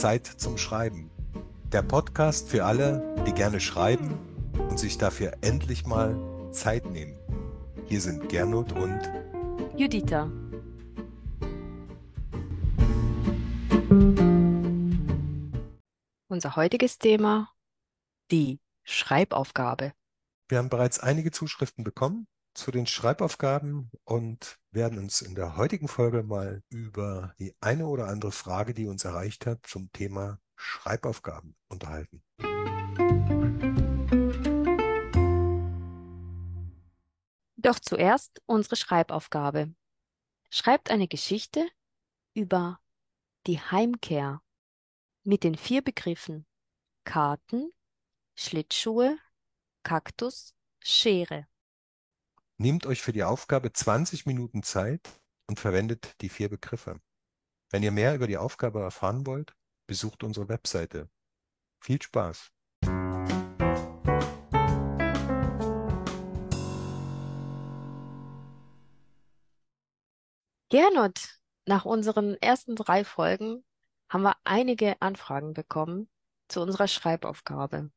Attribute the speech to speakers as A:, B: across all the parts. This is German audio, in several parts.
A: Zeit zum Schreiben. Der Podcast für alle, die gerne schreiben und sich dafür endlich mal Zeit nehmen. Hier sind Gernot und
B: Juditha. Unser heutiges Thema, die Schreibaufgabe.
A: Wir haben bereits einige Zuschriften bekommen zu den Schreibaufgaben und werden uns in der heutigen Folge mal über die eine oder andere Frage, die uns erreicht hat, zum Thema Schreibaufgaben unterhalten.
B: Doch zuerst unsere Schreibaufgabe. Schreibt eine Geschichte über die Heimkehr mit den vier Begriffen Karten, Schlittschuhe, Kaktus, Schere.
A: Nehmt euch für die Aufgabe 20 Minuten Zeit und verwendet die vier Begriffe. Wenn ihr mehr über die Aufgabe erfahren wollt, besucht unsere Webseite. Viel Spaß!
B: Gernot, nach unseren ersten drei Folgen haben wir einige Anfragen bekommen zu unserer Schreibaufgabe.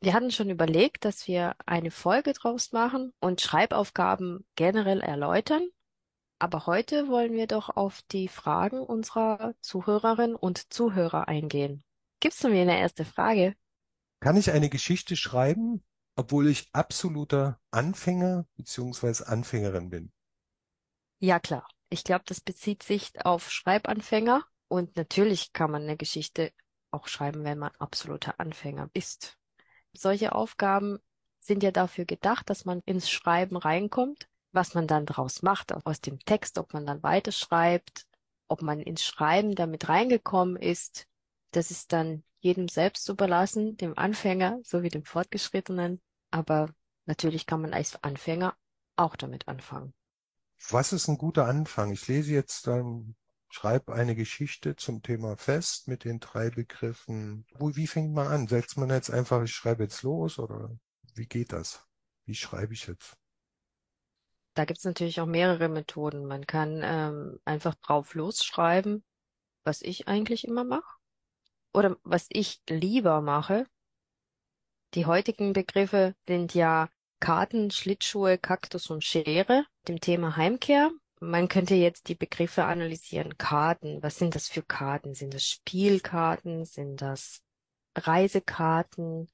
B: Wir hatten schon überlegt, dass wir eine Folge draus machen und Schreibaufgaben generell erläutern. Aber heute wollen wir doch auf die Fragen unserer Zuhörerinnen und Zuhörer eingehen. Gibst du mir eine erste Frage?
A: Kann ich eine Geschichte schreiben, obwohl ich absoluter Anfänger bzw. Anfängerin bin?
B: Ja, klar. Ich glaube, das bezieht sich auf Schreibanfänger. Und natürlich kann man eine Geschichte auch schreiben, wenn man absoluter Anfänger ist. Solche Aufgaben sind ja dafür gedacht, dass man ins Schreiben reinkommt, was man dann draus macht aus dem Text, ob man dann weiterschreibt, ob man ins Schreiben damit reingekommen ist. Das ist dann jedem selbst überlassen, dem Anfänger sowie dem Fortgeschrittenen. Aber natürlich kann man als Anfänger auch damit anfangen.
A: Was ist ein guter Anfang? Ich lese jetzt ähm, schreib eine Geschichte zum Thema fest mit den drei Begriffen. Wie fängt man an? Setzt man jetzt einfach, ich schreibe jetzt los oder wie geht das? Wie schreibe ich jetzt?
B: Da gibt es natürlich auch mehrere Methoden. Man kann ähm, einfach drauf losschreiben, was ich eigentlich immer mache. Oder was ich lieber mache. Die heutigen Begriffe sind ja Karten, Schlittschuhe, Kaktus und Schere, dem Thema Heimkehr. Man könnte jetzt die Begriffe analysieren. Karten, was sind das für Karten? Sind das Spielkarten? Sind das Reisekarten?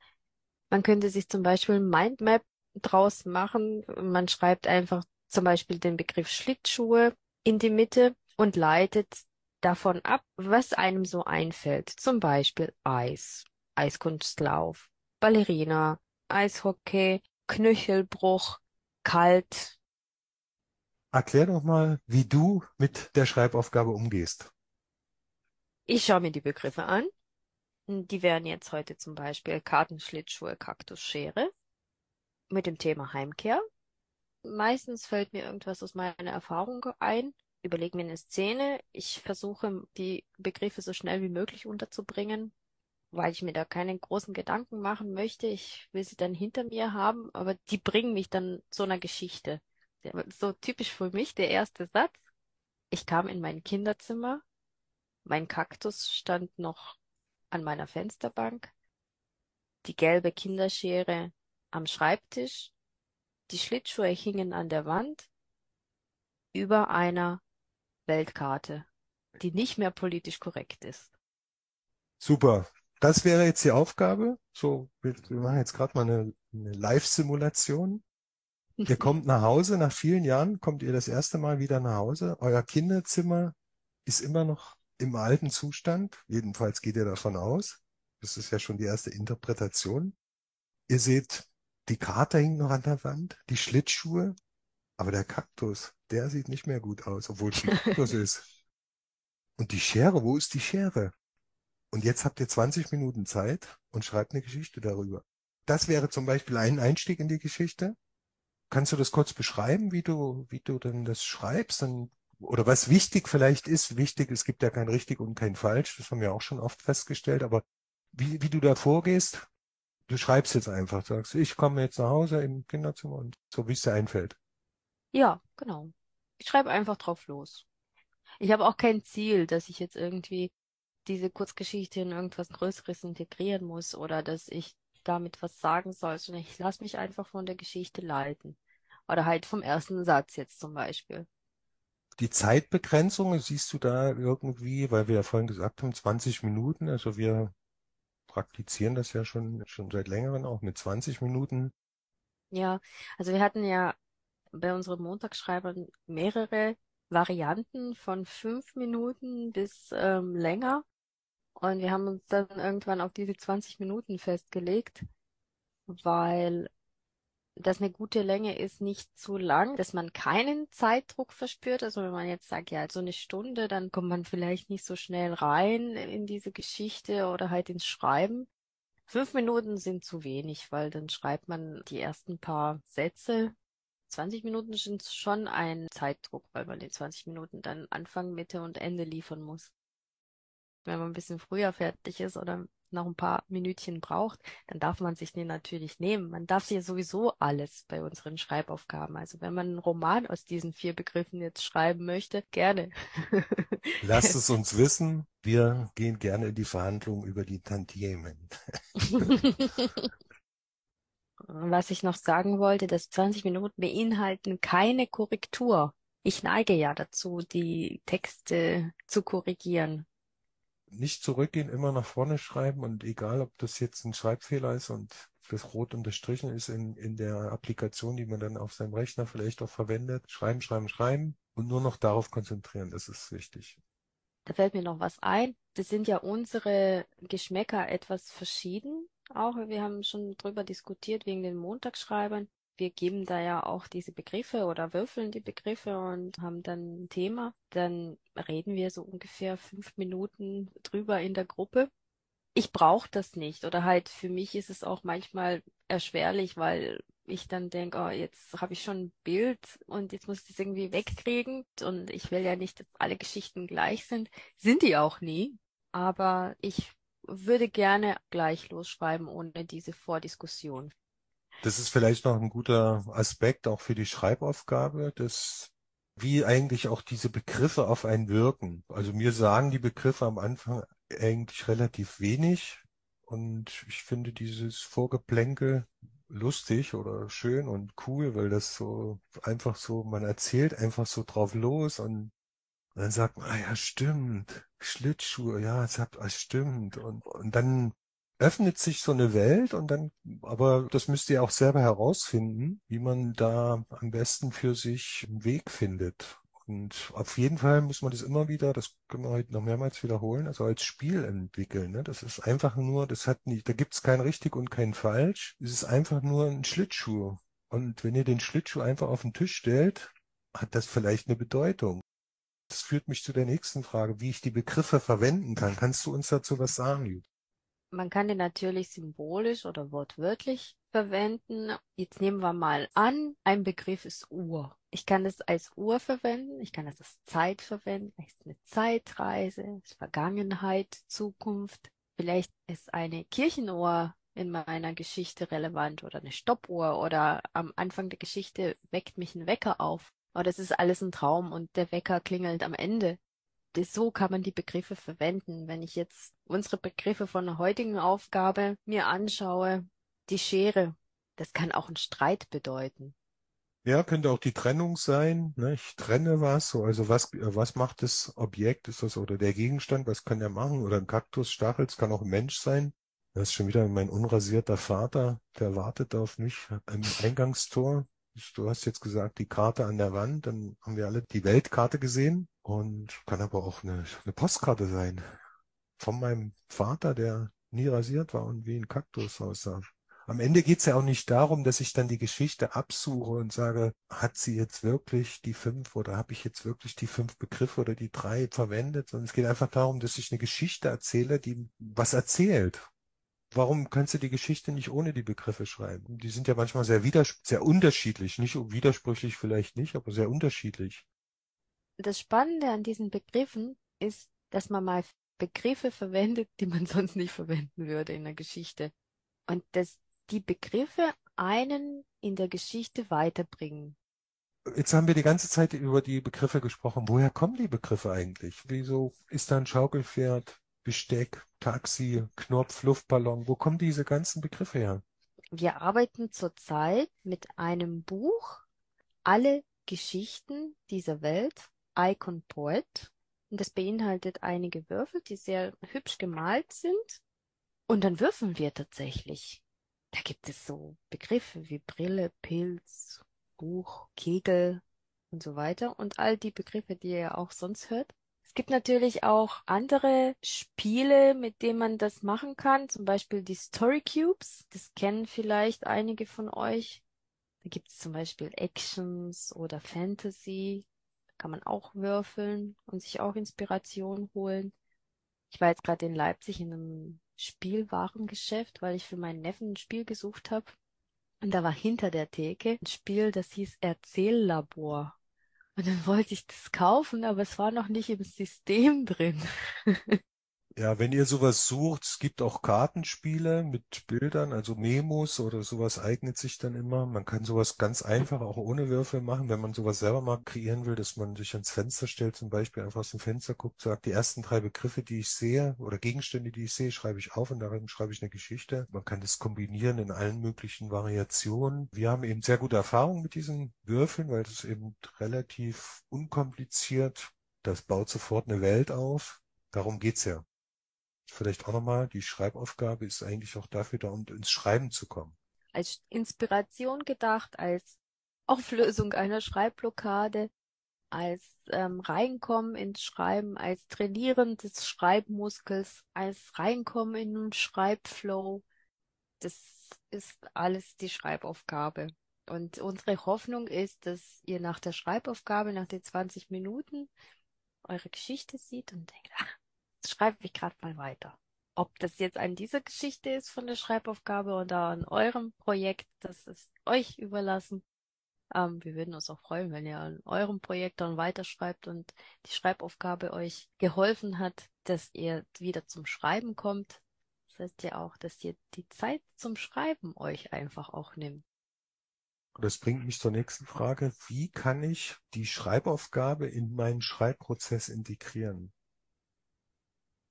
B: Man könnte sich zum Beispiel Mindmap draus machen. Man schreibt einfach zum Beispiel den Begriff Schlittschuhe in die Mitte und leitet davon ab, was einem so einfällt. Zum Beispiel Eis, Eiskunstlauf, Ballerina, Eishockey, Knöchelbruch, kalt,
A: Erklär doch mal, wie du mit der Schreibaufgabe umgehst.
B: Ich schaue mir die Begriffe an. Die wären jetzt heute zum Beispiel Kartenschlittschuhe, Kaktus, Schere mit dem Thema Heimkehr. Meistens fällt mir irgendwas aus meiner Erfahrung ein, überlege mir eine Szene. Ich versuche, die Begriffe so schnell wie möglich unterzubringen, weil ich mir da keine großen Gedanken machen möchte. Ich will sie dann hinter mir haben, aber die bringen mich dann zu einer Geschichte so typisch für mich, der erste Satz. Ich kam in mein Kinderzimmer, mein Kaktus stand noch an meiner Fensterbank, die gelbe Kinderschere am Schreibtisch, die Schlittschuhe hingen an der Wand über einer Weltkarte, die nicht mehr politisch korrekt ist.
A: Super. Das wäre jetzt die Aufgabe. So, wir, machen jetzt gerade mal eine, eine Live-Simulation. Ihr kommt nach Hause, nach vielen Jahren kommt ihr das erste Mal wieder nach Hause. Euer Kinderzimmer ist immer noch im alten Zustand. Jedenfalls geht ihr davon aus. Das ist ja schon die erste Interpretation. Ihr seht, die Karte hängt noch an der Wand, die Schlittschuhe, aber der Kaktus, der sieht nicht mehr gut aus, obwohl es ein Kaktus ist. Und die Schere, wo ist die Schere? Und jetzt habt ihr 20 Minuten Zeit und schreibt eine Geschichte darüber. Das wäre zum Beispiel ein Einstieg in die Geschichte. Kannst du das kurz beschreiben, wie du, wie du denn das schreibst? Und, oder was wichtig vielleicht ist? Wichtig, es gibt ja kein richtig und kein falsch. Das haben wir auch schon oft festgestellt. Aber wie, wie du da vorgehst, du schreibst jetzt einfach, sagst, ich komme jetzt nach Hause im Kinderzimmer und so wie es dir einfällt.
B: Ja, genau. Ich schreibe einfach drauf los. Ich habe auch kein Ziel, dass ich jetzt irgendwie diese Kurzgeschichte in irgendwas Größeres integrieren muss oder dass ich damit was sagen soll, sondern ich lasse mich einfach von der Geschichte leiten. Oder halt vom ersten Satz jetzt zum Beispiel.
A: Die Zeitbegrenzung, siehst du da irgendwie, weil wir ja vorhin gesagt haben, 20 Minuten, also wir praktizieren das ja schon, schon seit längerem auch mit 20 Minuten.
B: Ja, also wir hatten ja bei unseren Montagsschreibern mehrere Varianten von fünf Minuten bis ähm, länger. Und wir haben uns dann irgendwann auf diese 20 Minuten festgelegt, weil das eine gute Länge ist, nicht zu lang, dass man keinen Zeitdruck verspürt. Also wenn man jetzt sagt, ja, so eine Stunde, dann kommt man vielleicht nicht so schnell rein in diese Geschichte oder halt ins Schreiben. Fünf Minuten sind zu wenig, weil dann schreibt man die ersten paar Sätze 20 Minuten sind schon ein Zeitdruck, weil man in 20 Minuten dann Anfang, Mitte und Ende liefern muss. Wenn man ein bisschen früher fertig ist oder noch ein paar Minütchen braucht, dann darf man sich den natürlich nehmen. Man darf ja sowieso alles bei unseren Schreibaufgaben. Also wenn man einen Roman aus diesen vier Begriffen jetzt schreiben möchte, gerne.
A: Lasst es uns wissen. Wir gehen gerne in die Verhandlungen über die Tantiemen.
B: Was ich noch sagen wollte, dass 20 Minuten beinhalten keine Korrektur. Ich neige ja dazu, die Texte zu korrigieren.
A: Nicht zurückgehen, immer nach vorne schreiben und egal, ob das jetzt ein Schreibfehler ist und das rot unterstrichen ist in, in der Applikation, die man dann auf seinem Rechner vielleicht auch verwendet, schreiben, schreiben, schreiben und nur noch darauf konzentrieren, das ist wichtig.
B: Da fällt mir noch was ein. Das sind ja unsere Geschmäcker etwas verschieden auch. Wir haben schon drüber diskutiert wegen den Montagsschreibern. Wir geben da ja auch diese Begriffe oder würfeln die Begriffe und haben dann ein Thema. Dann reden wir so ungefähr fünf Minuten drüber in der Gruppe. Ich brauche das nicht. Oder halt für mich ist es auch manchmal erschwerlich, weil ich dann denke, oh, jetzt habe ich schon ein Bild und jetzt muss ich das irgendwie wegkriegen. Und ich will ja nicht, dass alle Geschichten gleich sind. Sind die auch nie. Aber ich würde gerne gleich losschreiben ohne diese Vordiskussion.
A: Das ist vielleicht noch ein guter Aspekt auch für die Schreibaufgabe, dass wie eigentlich auch diese Begriffe auf einen wirken. Also mir sagen die Begriffe am Anfang eigentlich relativ wenig und ich finde dieses Vorgeplänkel lustig oder schön und cool, weil das so einfach so, man erzählt einfach so drauf los und dann sagt man, ah ja, stimmt, Schlittschuhe, ja, es hat, ah, stimmt. Und, und dann öffnet sich so eine Welt und dann, aber das müsst ihr auch selber herausfinden, wie man da am besten für sich einen Weg findet. Und auf jeden Fall muss man das immer wieder, das können wir heute noch mehrmals wiederholen, also als Spiel entwickeln. Ne? Das ist einfach nur, das hat nicht, da gibt's kein richtig und kein falsch. Es ist einfach nur ein Schlittschuh. Und wenn ihr den Schlittschuh einfach auf den Tisch stellt, hat das vielleicht eine Bedeutung. Das führt mich zu der nächsten Frage, wie ich die Begriffe verwenden kann. Kannst du uns dazu was sagen, Jud?
B: Man kann den natürlich symbolisch oder wortwörtlich verwenden. Jetzt nehmen wir mal an, ein Begriff ist Uhr. Ich kann es als Uhr verwenden, ich kann es als Zeit verwenden, vielleicht ist eine Zeitreise, Vergangenheit, Zukunft. Vielleicht ist eine Kirchenuhr in meiner Geschichte relevant oder eine Stoppuhr oder am Anfang der Geschichte weckt mich ein Wecker auf. Aber das ist alles ein Traum und der Wecker klingelt am Ende. So kann man die Begriffe verwenden. Wenn ich jetzt unsere Begriffe von der heutigen Aufgabe mir anschaue, die Schere, das kann auch ein Streit bedeuten.
A: Ja, könnte auch die Trennung sein. Ne? Ich trenne was, also was, was macht das Objekt, ist das oder der Gegenstand, was kann er machen? Oder ein Kaktus, Stachel, es kann auch ein Mensch sein. Das ist schon wieder mein unrasierter Vater, der wartet auf mich am Eingangstor. Du hast jetzt gesagt, die Karte an der Wand, dann haben wir alle die Weltkarte gesehen und kann aber auch eine, eine Postkarte sein. Von meinem Vater, der nie rasiert war und wie ein Kaktus aussah. Am Ende geht's ja auch nicht darum, dass ich dann die Geschichte absuche und sage, hat sie jetzt wirklich die fünf oder habe ich jetzt wirklich die fünf Begriffe oder die drei verwendet, sondern es geht einfach darum, dass ich eine Geschichte erzähle, die was erzählt warum kannst du die Geschichte nicht ohne die Begriffe schreiben? Die sind ja manchmal sehr sehr unterschiedlich, nicht widersprüchlich vielleicht nicht, aber sehr unterschiedlich.
B: Das Spannende an diesen Begriffen ist, dass man mal Begriffe verwendet, die man sonst nicht verwenden würde in der Geschichte. Und dass die Begriffe einen in der Geschichte weiterbringen.
A: Jetzt haben wir die ganze Zeit über die Begriffe gesprochen. Woher kommen die Begriffe eigentlich? Wieso ist da ein Schaukelpferd? Besteck, Taxi, Knopf, Luftballon. Wo kommen diese ganzen Begriffe her?
B: Wir arbeiten zurzeit mit einem Buch, alle Geschichten dieser Welt, Icon Poet. Und das beinhaltet einige Würfel, die sehr hübsch gemalt sind. Und dann würfeln wir tatsächlich. Da gibt es so Begriffe wie Brille, Pilz, Buch, Kegel und so weiter. Und all die Begriffe, die ihr auch sonst hört. Es gibt natürlich auch andere Spiele, mit denen man das machen kann. Zum Beispiel die Story Cubes. Das kennen vielleicht einige von euch. Da gibt es zum Beispiel Actions oder Fantasy. Da kann man auch würfeln und sich auch Inspiration holen. Ich war jetzt gerade in Leipzig in einem Spielwarengeschäft, weil ich für meinen Neffen ein Spiel gesucht habe. Und da war hinter der Theke ein Spiel, das hieß Erzähllabor. Und dann wollte ich das kaufen, aber es war noch nicht im System drin.
A: Ja, wenn ihr sowas sucht, es gibt auch Kartenspiele mit Bildern, also Memos oder sowas eignet sich dann immer. Man kann sowas ganz einfach auch ohne Würfel machen, wenn man sowas selber mal kreieren will, dass man sich ans Fenster stellt, zum Beispiel einfach aus dem Fenster guckt, sagt, die ersten drei Begriffe, die ich sehe oder Gegenstände, die ich sehe, schreibe ich auf und darin schreibe ich eine Geschichte. Man kann das kombinieren in allen möglichen Variationen. Wir haben eben sehr gute Erfahrungen mit diesen Würfeln, weil das eben relativ unkompliziert, das baut sofort eine Welt auf. Darum geht's ja vielleicht auch nochmal, die Schreibaufgabe ist eigentlich auch dafür da, um ins Schreiben zu kommen.
B: Als Inspiration gedacht, als Auflösung einer Schreibblockade, als ähm, Reinkommen ins Schreiben, als Trainieren des Schreibmuskels, als Reinkommen in den Schreibflow. Das ist alles die Schreibaufgabe. Und unsere Hoffnung ist, dass ihr nach der Schreibaufgabe, nach den 20 Minuten, eure Geschichte sieht und denkt, ach, schreibe ich gerade mal weiter. Ob das jetzt an dieser Geschichte ist von der Schreibaufgabe oder an eurem Projekt, das ist euch überlassen. Ähm, wir würden uns auch freuen, wenn ihr an eurem Projekt dann weiterschreibt und die Schreibaufgabe euch geholfen hat, dass ihr wieder zum Schreiben kommt. Das heißt ja auch, dass ihr die Zeit zum Schreiben euch einfach auch nimmt.
A: Das bringt mich zur nächsten Frage. Wie kann ich die Schreibaufgabe in meinen Schreibprozess integrieren?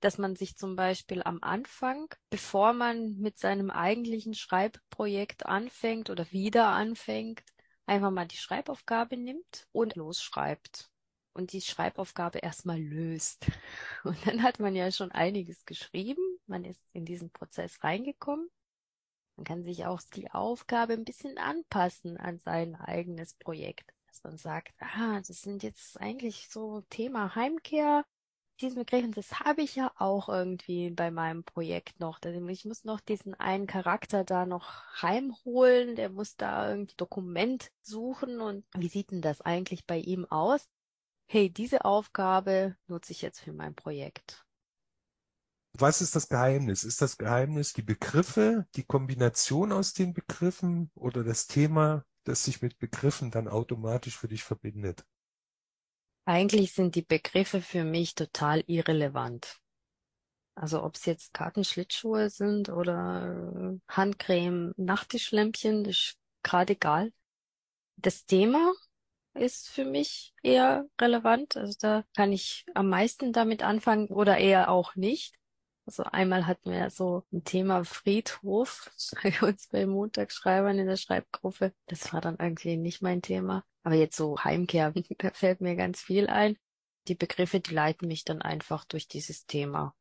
B: Dass man sich zum Beispiel am Anfang, bevor man mit seinem eigentlichen Schreibprojekt anfängt oder wieder anfängt, einfach mal die Schreibaufgabe nimmt und losschreibt und die Schreibaufgabe erstmal löst. Und dann hat man ja schon einiges geschrieben, man ist in diesen Prozess reingekommen. Man kann sich auch die Aufgabe ein bisschen anpassen an sein eigenes Projekt. Dass man sagt, ah, das sind jetzt eigentlich so Thema Heimkehr diesen Begriff, und das habe ich ja auch irgendwie bei meinem Projekt noch. Ich muss noch diesen einen Charakter da noch heimholen, der muss da irgendwie Dokument suchen und wie sieht denn das eigentlich bei ihm aus? Hey, diese Aufgabe nutze ich jetzt für mein Projekt.
A: Was ist das Geheimnis? Ist das Geheimnis die Begriffe, die Kombination aus den Begriffen oder das Thema, das sich mit Begriffen dann automatisch für dich verbindet?
B: Eigentlich sind die Begriffe für mich total irrelevant. Also ob es jetzt Kartenschlittschuhe sind oder Handcreme, Nachttischlämpchen, ist gerade egal. Das Thema ist für mich eher relevant. Also da kann ich am meisten damit anfangen oder eher auch nicht. Also einmal hatten wir so ein Thema Friedhof bei uns bei Montagsschreibern in der Schreibgruppe. Das war dann irgendwie nicht mein Thema. Aber jetzt so Heimkehr, da fällt mir ganz viel ein. Die Begriffe, die leiten mich dann einfach durch dieses Thema.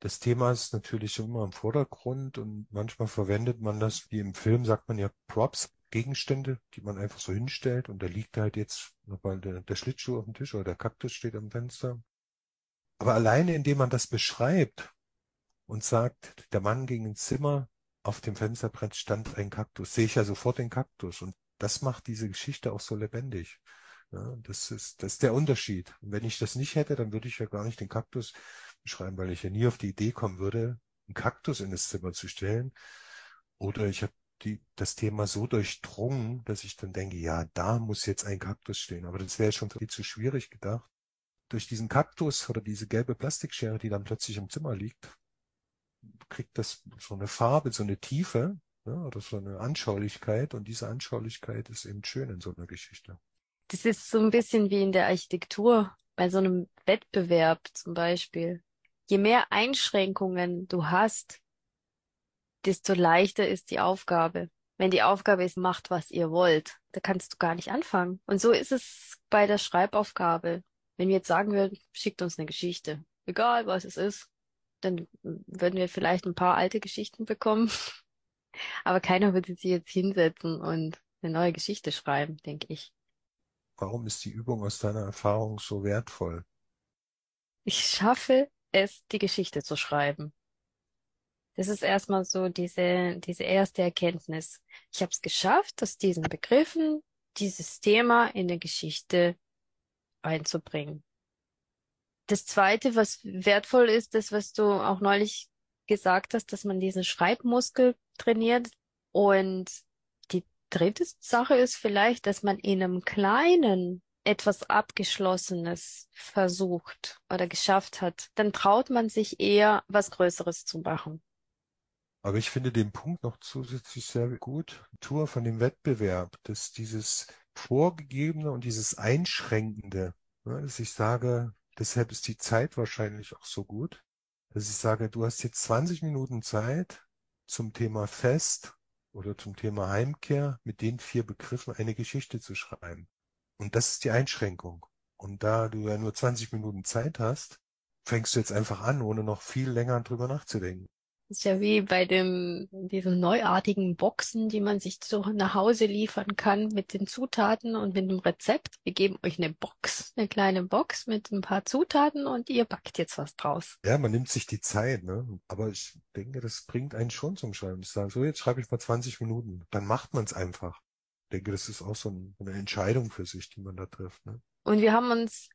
A: Das Thema ist natürlich immer im Vordergrund und manchmal verwendet man das, wie im Film sagt man ja Props, Gegenstände, die man einfach so hinstellt und da liegt halt jetzt nochmal der, der Schlittschuh auf dem Tisch oder der Kaktus steht am Fenster. Aber alleine indem man das beschreibt und sagt, der Mann ging ins Zimmer, auf dem Fensterbrett stand ein Kaktus, sehe ich ja sofort den Kaktus und das macht diese Geschichte auch so lebendig. Ja, das ist, das ist der Unterschied. Und wenn ich das nicht hätte, dann würde ich ja gar nicht den Kaktus beschreiben, weil ich ja nie auf die Idee kommen würde, einen Kaktus in das Zimmer zu stellen. Oder ich habe die, das Thema so durchdrungen, dass ich dann denke, ja, da muss jetzt ein Kaktus stehen. Aber das wäre schon viel zu schwierig gedacht. Durch diesen Kaktus oder diese gelbe Plastikschere, die dann plötzlich im Zimmer liegt, kriegt das so eine Farbe, so eine Tiefe, ja, oder so eine Anschaulichkeit. Und diese Anschaulichkeit ist eben schön in so einer Geschichte.
B: Das ist so ein bisschen wie in der Architektur, bei so einem Wettbewerb zum Beispiel. Je mehr Einschränkungen du hast, desto leichter ist die Aufgabe. Wenn die Aufgabe ist, macht, was ihr wollt, da kannst du gar nicht anfangen. Und so ist es bei der Schreibaufgabe. Wenn wir jetzt sagen würden, schickt uns eine Geschichte, egal was es ist, dann würden wir vielleicht ein paar alte Geschichten bekommen. Aber keiner würde sich jetzt hinsetzen und eine neue Geschichte schreiben, denke ich.
A: Warum ist die Übung aus deiner Erfahrung so wertvoll?
B: Ich schaffe es, die Geschichte zu schreiben. Das ist erstmal so diese, diese erste Erkenntnis. Ich habe es geschafft, aus diesen Begriffen dieses Thema in der Geschichte einzubringen. Das zweite, was wertvoll ist, das, was du auch neulich gesagt hast, dass man diesen Schreibmuskel trainiert. Und die dritte Sache ist vielleicht, dass man in einem kleinen etwas Abgeschlossenes versucht oder geschafft hat, dann traut man sich eher, was Größeres zu machen.
A: Aber ich finde den Punkt noch zusätzlich sehr gut. Tour von dem Wettbewerb, dass dieses Vorgegebene und dieses Einschränkende, ne, dass ich sage, deshalb ist die Zeit wahrscheinlich auch so gut, dass ich sage, du hast jetzt 20 Minuten Zeit zum Thema Fest oder zum Thema Heimkehr mit den vier Begriffen eine Geschichte zu schreiben. Und das ist die Einschränkung. Und da du ja nur 20 Minuten Zeit hast, fängst du jetzt einfach an, ohne noch viel länger drüber nachzudenken.
B: Das ist ja wie bei dem, diesen neuartigen Boxen, die man sich so nach Hause liefern kann mit den Zutaten und mit dem Rezept. Wir geben euch eine Box, eine kleine Box mit ein paar Zutaten und ihr backt jetzt was draus.
A: Ja, man nimmt sich die Zeit, ne? Aber ich denke, das bringt einen schon zum Schreiben. Ich sage, so, jetzt schreibe ich mal 20 Minuten. Dann macht man es einfach. Ich denke, das ist auch so ein, eine Entscheidung für sich, die man da trifft, ne?
B: Und wir haben uns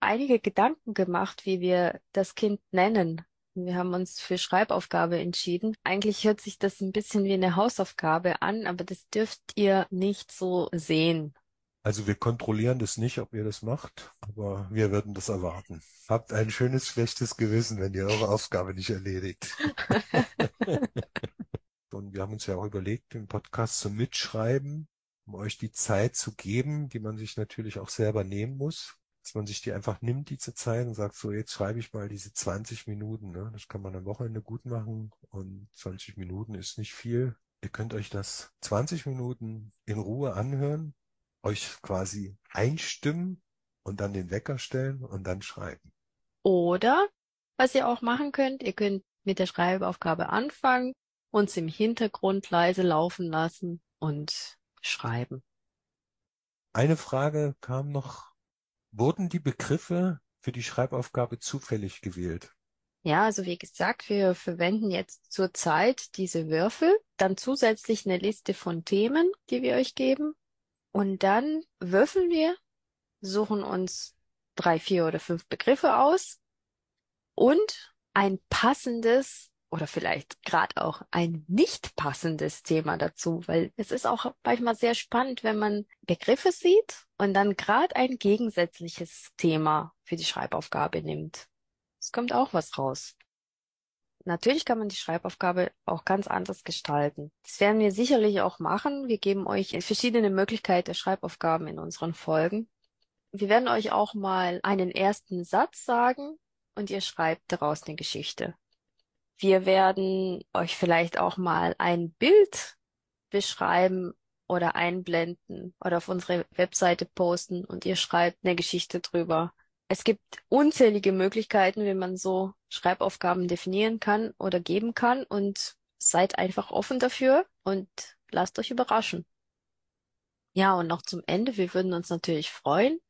B: einige Gedanken gemacht, wie wir das Kind nennen. Wir haben uns für Schreibaufgabe entschieden. Eigentlich hört sich das ein bisschen wie eine Hausaufgabe an, aber das dürft ihr nicht so sehen.
A: Also wir kontrollieren das nicht, ob ihr das macht, aber wir würden das erwarten. Habt ein schönes, schlechtes Gewissen, wenn ihr eure Aufgabe nicht erledigt. Und wir haben uns ja auch überlegt, den Podcast zum Mitschreiben, um euch die Zeit zu geben, die man sich natürlich auch selber nehmen muss dass man sich die einfach nimmt, diese Zeit und sagt, so jetzt schreibe ich mal diese 20 Minuten. Ne? Das kann man am Wochenende gut machen und 20 Minuten ist nicht viel. Ihr könnt euch das 20 Minuten in Ruhe anhören, euch quasi einstimmen und dann den Wecker stellen und dann schreiben.
B: Oder was ihr auch machen könnt, ihr könnt mit der Schreibaufgabe anfangen, uns im Hintergrund leise laufen lassen und schreiben.
A: Eine Frage kam noch Wurden die Begriffe für die Schreibaufgabe zufällig gewählt?
B: Ja, also wie gesagt, wir verwenden jetzt zurzeit diese Würfel, dann zusätzlich eine Liste von Themen, die wir euch geben. Und dann würfeln wir, suchen uns drei, vier oder fünf Begriffe aus und ein passendes oder vielleicht gerade auch ein nicht passendes Thema dazu, weil es ist auch manchmal sehr spannend, wenn man Begriffe sieht und dann gerade ein gegensätzliches Thema für die Schreibaufgabe nimmt. Es kommt auch was raus. Natürlich kann man die Schreibaufgabe auch ganz anders gestalten. Das werden wir sicherlich auch machen. Wir geben euch verschiedene Möglichkeiten der Schreibaufgaben in unseren Folgen. Wir werden euch auch mal einen ersten Satz sagen und ihr schreibt daraus eine Geschichte. Wir werden euch vielleicht auch mal ein Bild beschreiben oder einblenden oder auf unsere Webseite posten und ihr schreibt eine Geschichte drüber. Es gibt unzählige Möglichkeiten, wie man so Schreibaufgaben definieren kann oder geben kann und seid einfach offen dafür und lasst euch überraschen. Ja, und noch zum Ende, wir würden uns natürlich freuen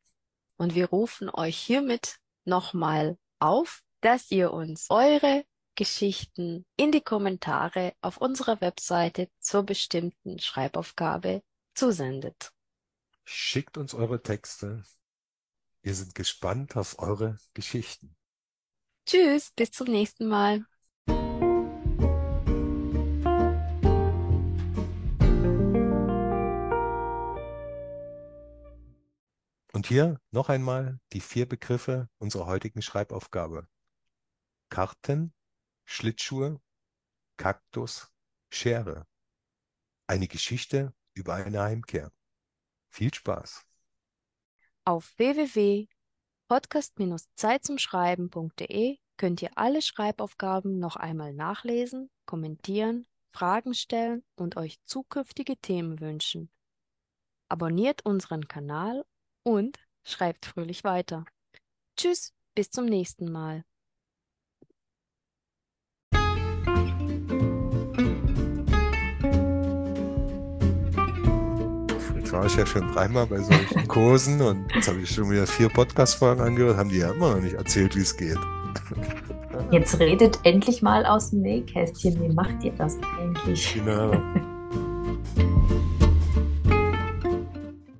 B: und wir rufen euch hiermit nochmal auf, dass ihr uns eure Geschichten in die Kommentare auf unserer Webseite zur bestimmten Schreibaufgabe zusendet.
A: Schickt uns eure Texte. Wir sind gespannt auf eure Geschichten.
B: Tschüss, bis zum nächsten Mal.
A: Und hier noch einmal die vier Begriffe unserer heutigen Schreibaufgabe. Karten, Schlittschuhe, Kaktus, Schere. Eine Geschichte über eine Heimkehr. Viel Spaß.
B: Auf www.podcast-zeitzumschreiben.de könnt ihr alle Schreibaufgaben noch einmal nachlesen, kommentieren, Fragen stellen und euch zukünftige Themen wünschen. Abonniert unseren Kanal und schreibt fröhlich weiter. Tschüss, bis zum nächsten Mal.
A: Jetzt war ich ja schon dreimal bei solchen Kursen und jetzt habe ich schon wieder vier Podcast-Folgen angehört, haben die ja immer noch nicht erzählt, wie es geht.
C: Jetzt redet endlich mal aus dem Nähkästchen. Wie macht ihr das eigentlich?
A: Genau.